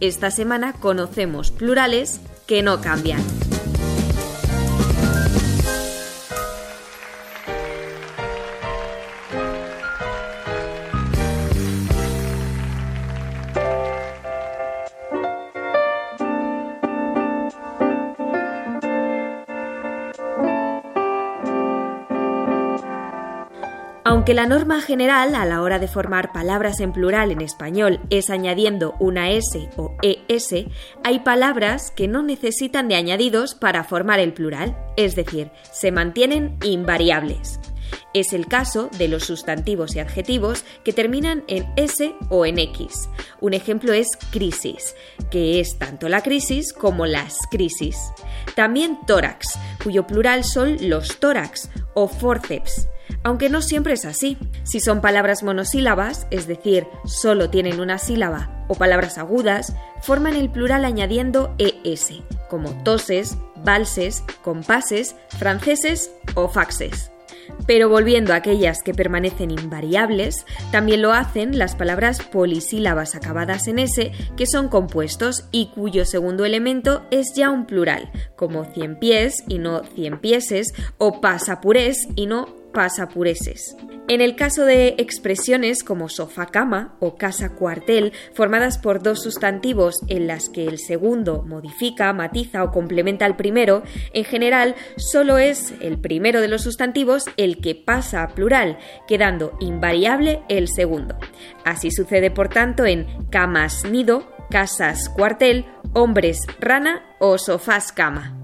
Esta semana conocemos plurales que no cambian. Aunque la norma general a la hora de formar palabras en plural en español es añadiendo una S o ES, hay palabras que no necesitan de añadidos para formar el plural, es decir, se mantienen invariables. Es el caso de los sustantivos y adjetivos que terminan en S o en X. Un ejemplo es crisis, que es tanto la crisis como las crisis. También tórax, cuyo plural son los tórax o forceps aunque no siempre es así. Si son palabras monosílabas, es decir, solo tienen una sílaba, o palabras agudas, forman el plural añadiendo ES, como toses, valses, compases, franceses o faxes. Pero volviendo a aquellas que permanecen invariables, también lo hacen las palabras polisílabas acabadas en S, que son compuestos y cuyo segundo elemento es ya un plural, como cien pies y no cien pieses, o pasapurés y no pasapureses. En el caso de expresiones como sofá-cama o casa-cuartel, formadas por dos sustantivos en las que el segundo modifica, matiza o complementa al primero, en general solo es el primero de los sustantivos el que pasa a plural, quedando invariable el segundo. Así sucede, por tanto, en camas-nido, casas-cuartel, hombres-rana o sofás-cama.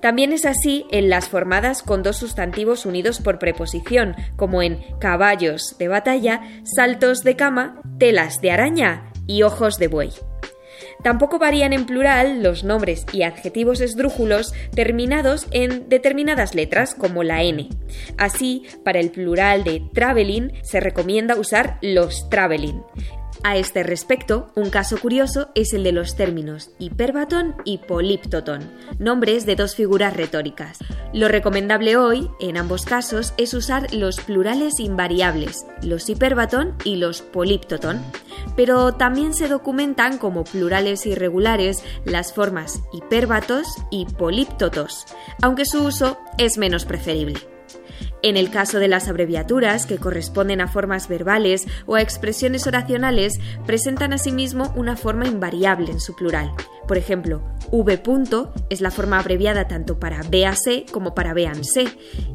También es así en las formadas con dos sustantivos unidos por preposición, como en caballos de batalla, saltos de cama, telas de araña y ojos de buey. Tampoco varían en plural los nombres y adjetivos esdrújulos terminados en determinadas letras, como la N. Así, para el plural de traveling se recomienda usar los traveling. A este respecto, un caso curioso es el de los términos hiperbatón y poliptotón, nombres de dos figuras retóricas. Lo recomendable hoy, en ambos casos, es usar los plurales invariables, los hiperbatón y los poliptotón, pero también se documentan como plurales irregulares las formas hiperbatos y poliptotos, aunque su uso es menos preferible. En el caso de las abreviaturas, que corresponden a formas verbales o a expresiones oracionales, presentan asimismo una forma invariable en su plural. Por ejemplo, V. es la forma abreviada tanto para BAC como para BANC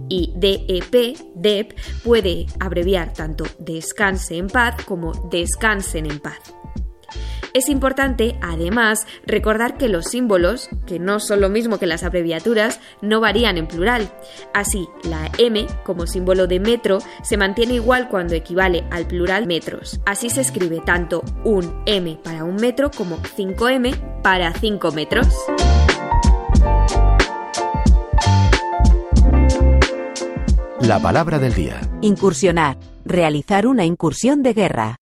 y DEP, DEP, puede abreviar tanto descanse en paz como descansen en paz. Es importante, además, recordar que los símbolos, que no son lo mismo que las abreviaturas, no varían en plural. Así, la M, como símbolo de metro, se mantiene igual cuando equivale al plural metros. Así se escribe tanto un M para un metro como 5M para 5 metros. La palabra del día. Incursionar. Realizar una incursión de guerra.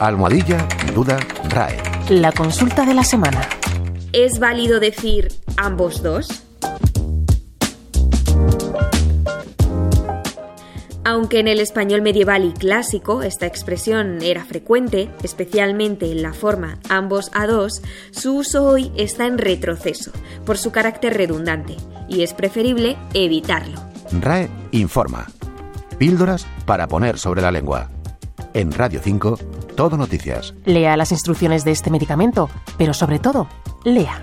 Almohadilla, duda, RAE. La consulta de la semana. ¿Es válido decir ambos dos? Aunque en el español medieval y clásico esta expresión era frecuente, especialmente en la forma ambos a dos, su uso hoy está en retroceso por su carácter redundante y es preferible evitarlo. RAE informa. Píldoras para poner sobre la lengua. En Radio 5 todo Noticias. Lea las instrucciones de este medicamento, pero sobre todo, lea.